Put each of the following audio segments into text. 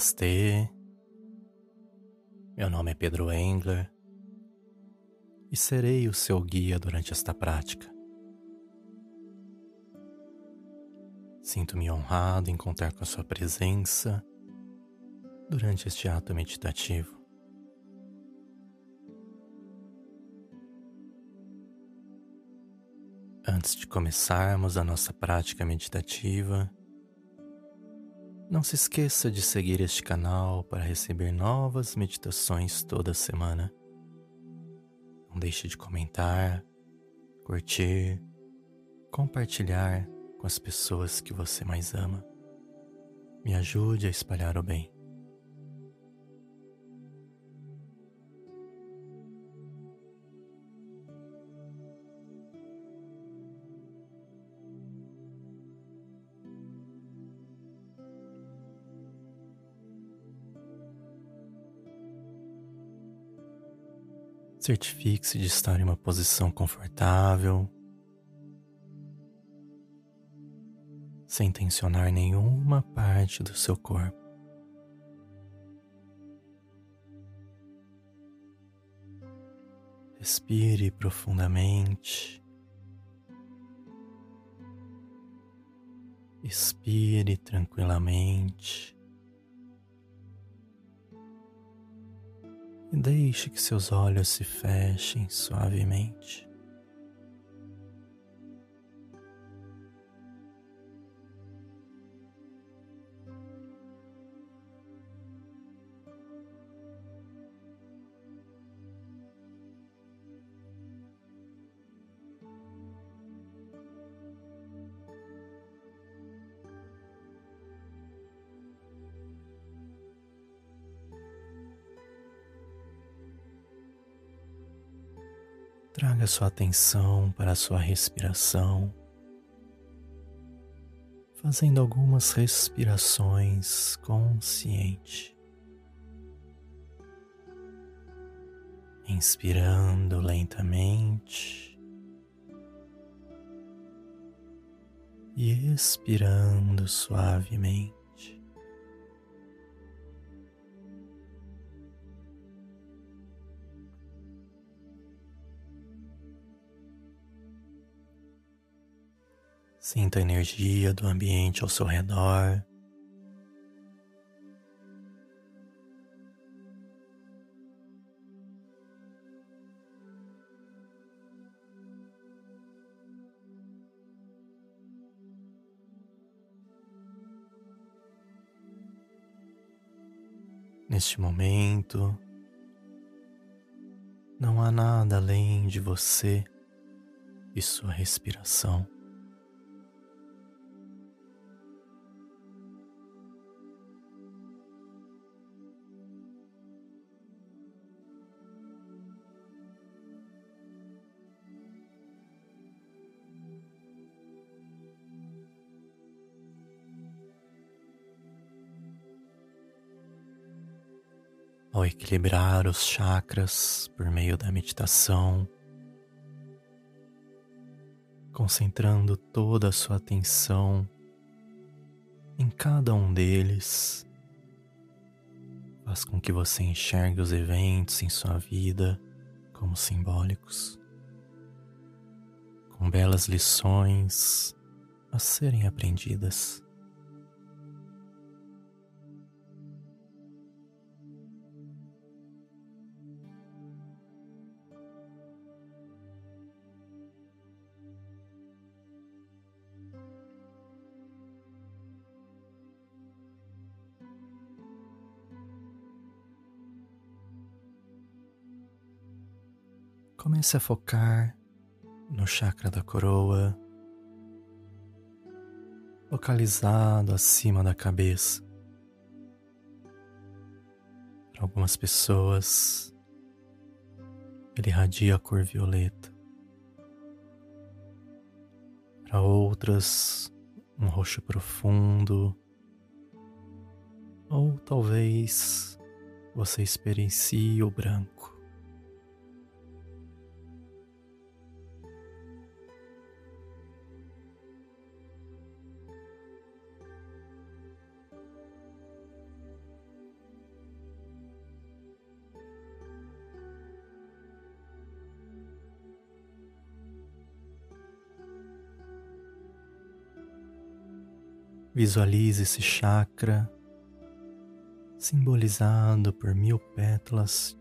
Namastê, meu nome é Pedro Engler e serei o seu guia durante esta prática. Sinto-me honrado em contar com a sua presença durante este ato meditativo. Antes de começarmos a nossa prática meditativa, não se esqueça de seguir este canal para receber novas meditações toda semana. Não deixe de comentar, curtir, compartilhar com as pessoas que você mais ama. Me ajude a espalhar o bem. Certifique-se de estar em uma posição confortável, sem tensionar nenhuma parte do seu corpo. Respire profundamente. Expire tranquilamente. E deixe que seus olhos se fechem suavemente. Traga sua atenção para a sua respiração, fazendo algumas respirações consciente. Inspirando lentamente e expirando suavemente. Sinta a energia do ambiente ao seu redor. Neste momento, não há nada além de você e sua respiração. Ao equilibrar os chakras por meio da meditação, concentrando toda a sua atenção em cada um deles, faz com que você enxergue os eventos em sua vida como simbólicos, com belas lições a serem aprendidas. Comece a focar no chakra da coroa, localizado acima da cabeça. Para algumas pessoas, ele irradia a cor violeta. Para outras, um roxo profundo. Ou talvez você experiencie o branco. Visualize esse chakra simbolizado por mil pétalas.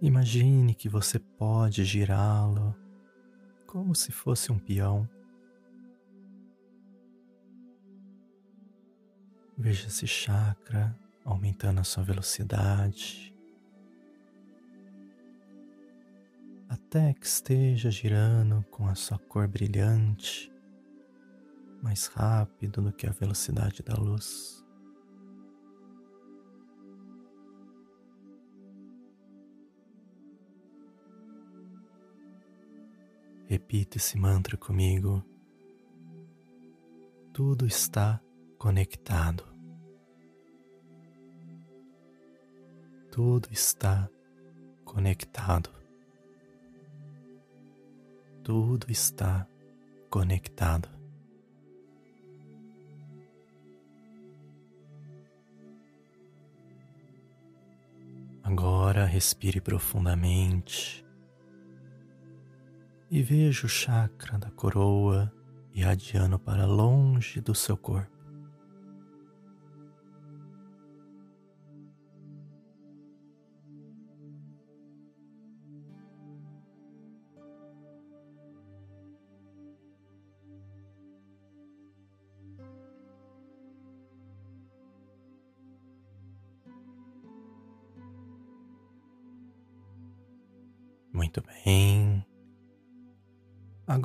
Imagine que você pode girá-lo como se fosse um peão. Veja esse chakra aumentando a sua velocidade até que esteja girando com a sua cor brilhante mais rápido do que a velocidade da luz. Repita esse mantra comigo. Tudo está conectado. Tudo está conectado. Tudo está conectado. Agora respire profundamente e veja o chakra da coroa irradiando para longe do seu corpo.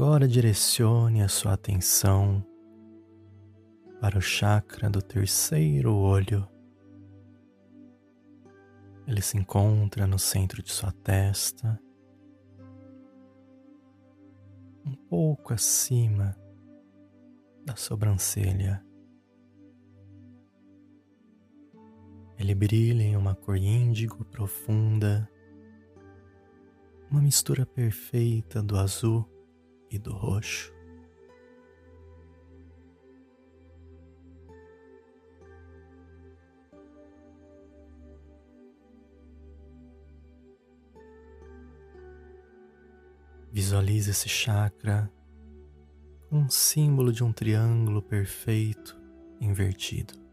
Agora direcione a sua atenção para o chakra do terceiro olho. Ele se encontra no centro de sua testa, um pouco acima da sobrancelha. Ele brilha em uma cor índigo profunda, uma mistura perfeita do azul e do roxo. Visualize esse chakra com um símbolo de um triângulo perfeito invertido.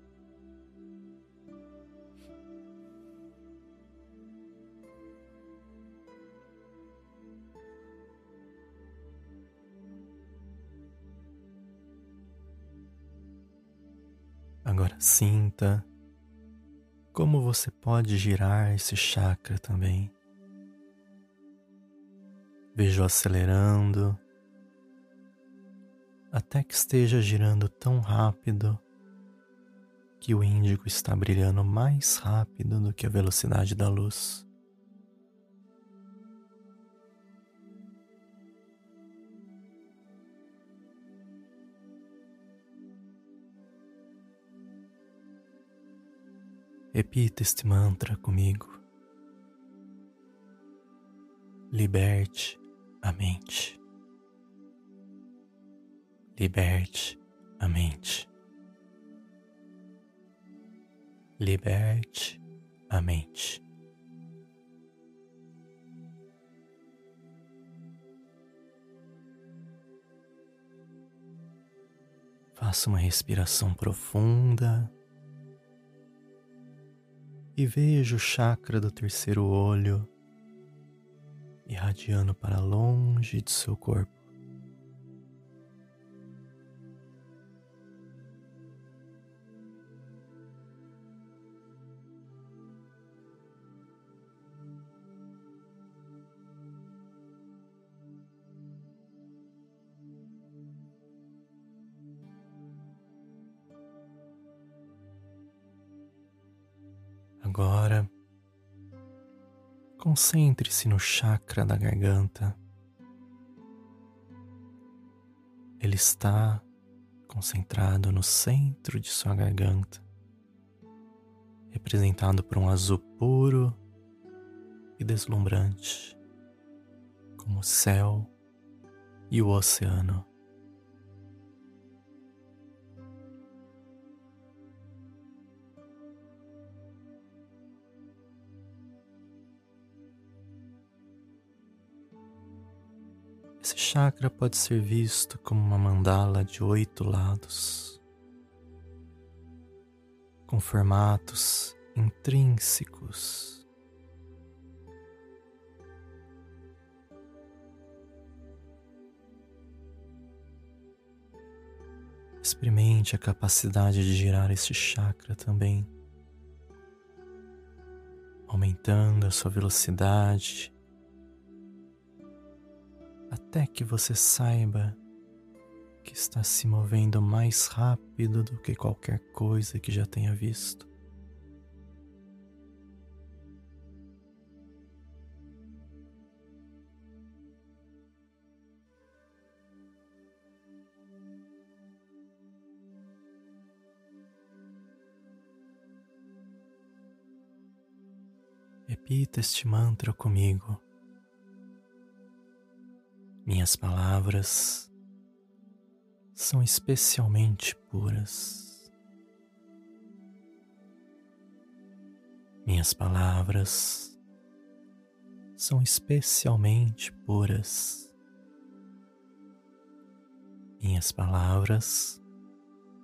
Agora sinta como você pode girar esse chakra também. Vejo acelerando até que esteja girando tão rápido que o índigo está brilhando mais rápido do que a velocidade da luz. Repita este mantra comigo. Liberte a mente. Liberte a mente. Liberte a mente. Faça uma respiração profunda e veja o chakra do terceiro olho irradiando para longe de seu corpo. Agora, concentre-se no chakra da garganta. Ele está concentrado no centro de sua garganta, representado por um azul puro e deslumbrante, como o céu e o oceano. Esse chakra pode ser visto como uma mandala de oito lados, com formatos intrínsecos. Experimente a capacidade de girar este chakra também, aumentando a sua velocidade até que você saiba que está se movendo mais rápido do que qualquer coisa que já tenha visto. Repita este mantra comigo. Minhas palavras são especialmente puras. Minhas palavras são especialmente puras. Minhas palavras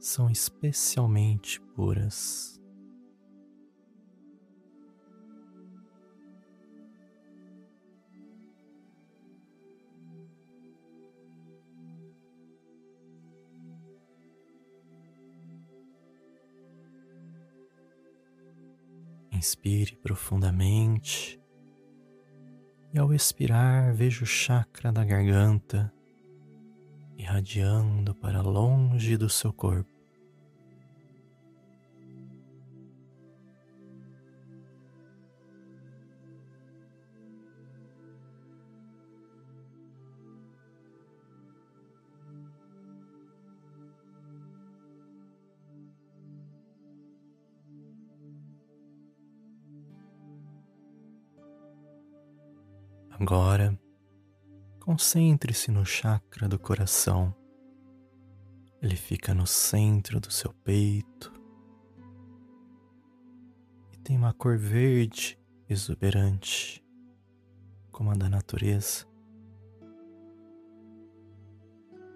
são especialmente puras. Inspire profundamente e ao expirar veja o chakra da garganta irradiando para longe do seu corpo. Agora, concentre-se no chakra do coração. Ele fica no centro do seu peito e tem uma cor verde exuberante, como a da natureza.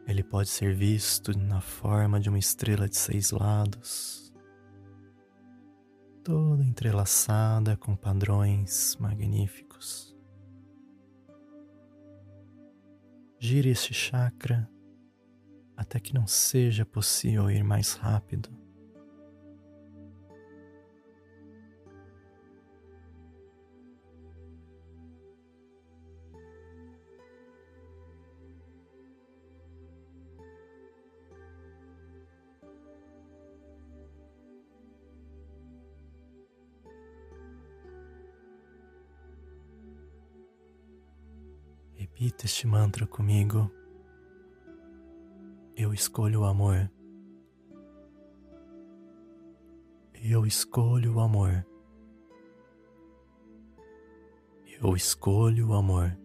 Ele pode ser visto na forma de uma estrela de seis lados, toda entrelaçada com padrões magníficos. Gire este chakra até que não seja possível ir mais rápido. Este mantra comigo. Eu escolho o amor. Eu escolho o amor. Eu escolho o amor.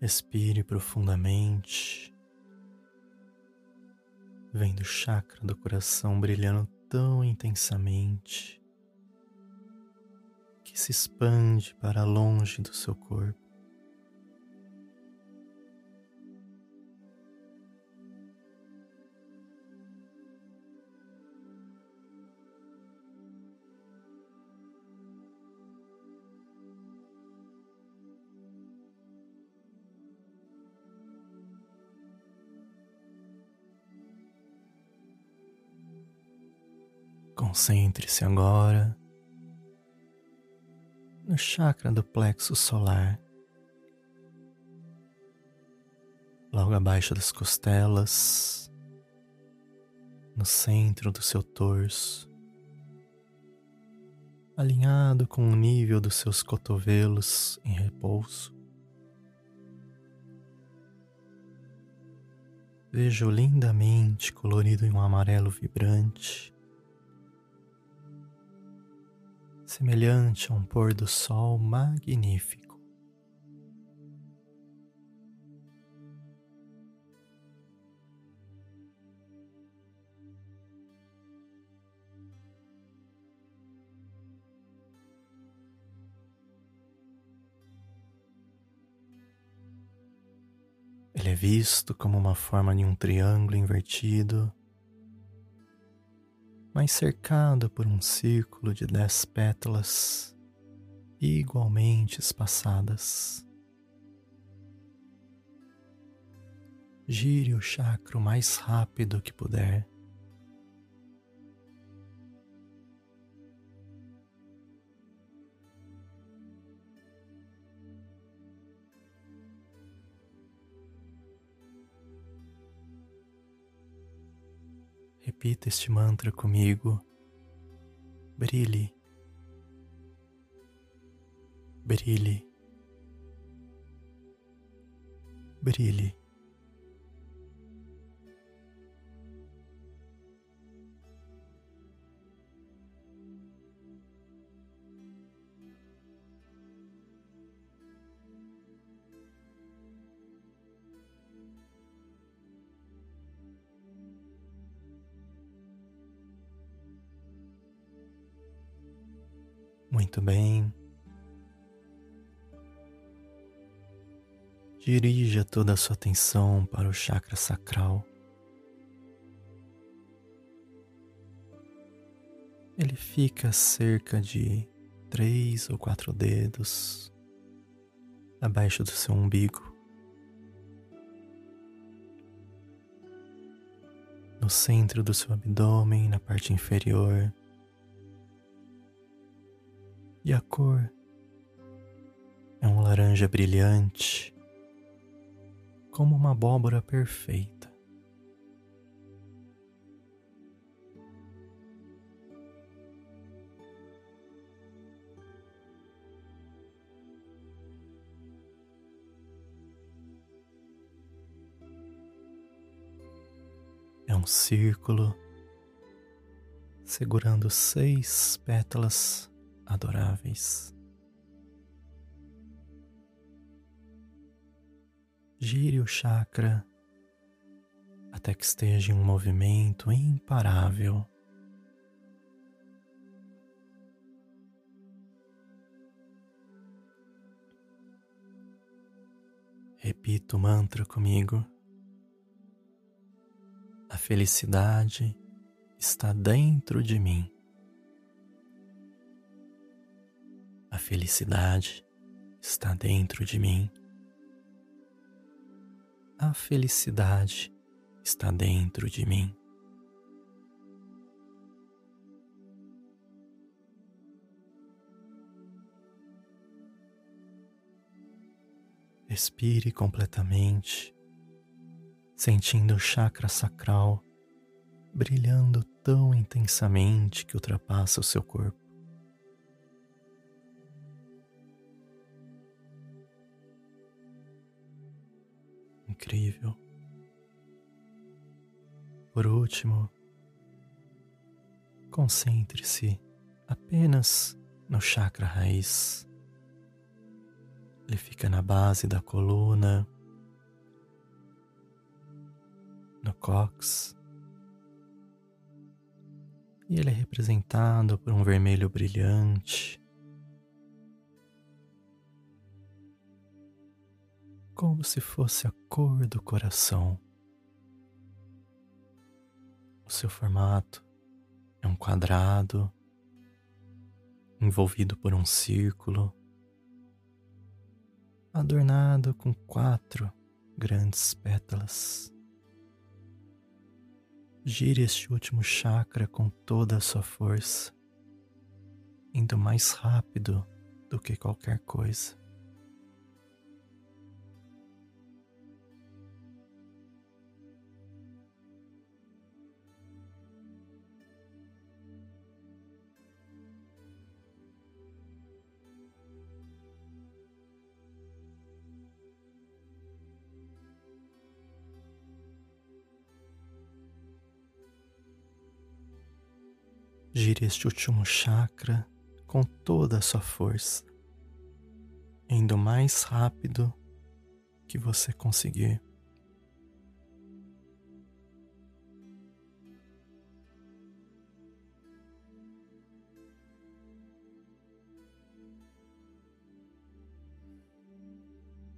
Respire profundamente, vendo o chakra do coração brilhando tão intensamente que se expande para longe do seu corpo. Concentre-se agora no chakra do plexo solar, logo abaixo das costelas, no centro do seu torso, alinhado com o nível dos seus cotovelos em repouso. Vejo lindamente colorido em um amarelo vibrante, semelhante a um pôr do sol magnífico. Ele é visto como uma forma de um triângulo invertido, mas cercado por um círculo de dez pétalas igualmente espaçadas. Gire o chakra o mais rápido que puder. Repita este mantra comigo. Brilhe, brilhe, brilhe. Muito bem. Dirija toda a sua atenção para o chakra sacral. Ele fica cerca de três ou quatro dedos abaixo do seu umbigo. No centro do seu abdômen, na parte inferior, e a cor é um laranja brilhante, como uma abóbora perfeita. É um círculo segurando seis pétalas adoráveis. Gire o chakra até que esteja em um movimento imparável. Repita o mantra comigo. A felicidade está dentro de mim. A felicidade está dentro de mim. A felicidade está dentro de mim. Respire completamente, sentindo o chakra sacral brilhando tão intensamente que ultrapassa o seu corpo. Incrível. Por último, concentre-se apenas no chakra raiz. Ele fica na base da coluna, no cox, e ele é representado por um vermelho brilhante como se fosse a cor do coração. O seu formato é um quadrado envolvido por um círculo, adornado com quatro grandes pétalas. Gire este último chakra com toda a sua força, indo mais rápido do que qualquer coisa. Gire este último chakra com toda a sua força, indo mais rápido que você conseguir.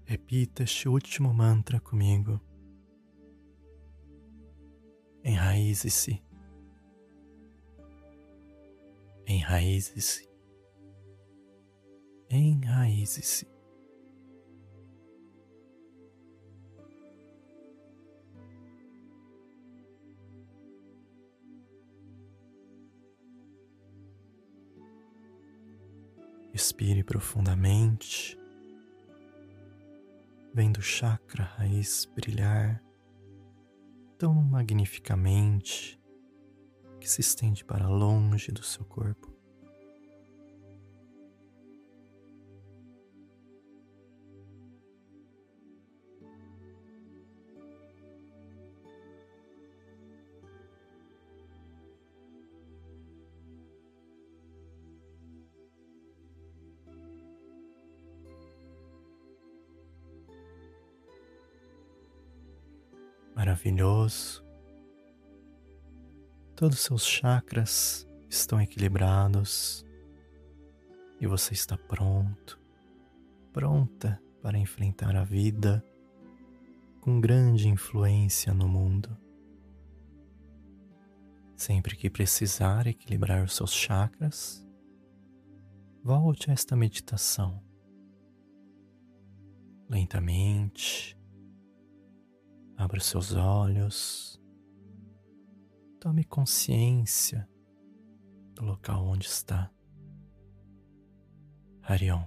Repita este último mantra comigo. Enraize-se. Enraize-se. Enraize-se. Respire profundamente vendo o chakra raiz brilhar tão magnificamente que se estende para longe do seu corpo. maravilhoso. Todos os seus chakras estão equilibrados e você está pronto, pronta para enfrentar a vida com grande influência no mundo. Sempre que precisar equilibrar os seus chakras, volte a esta meditação. Lentamente, Abra os seus olhos. Tome consciência do local onde está. Harion.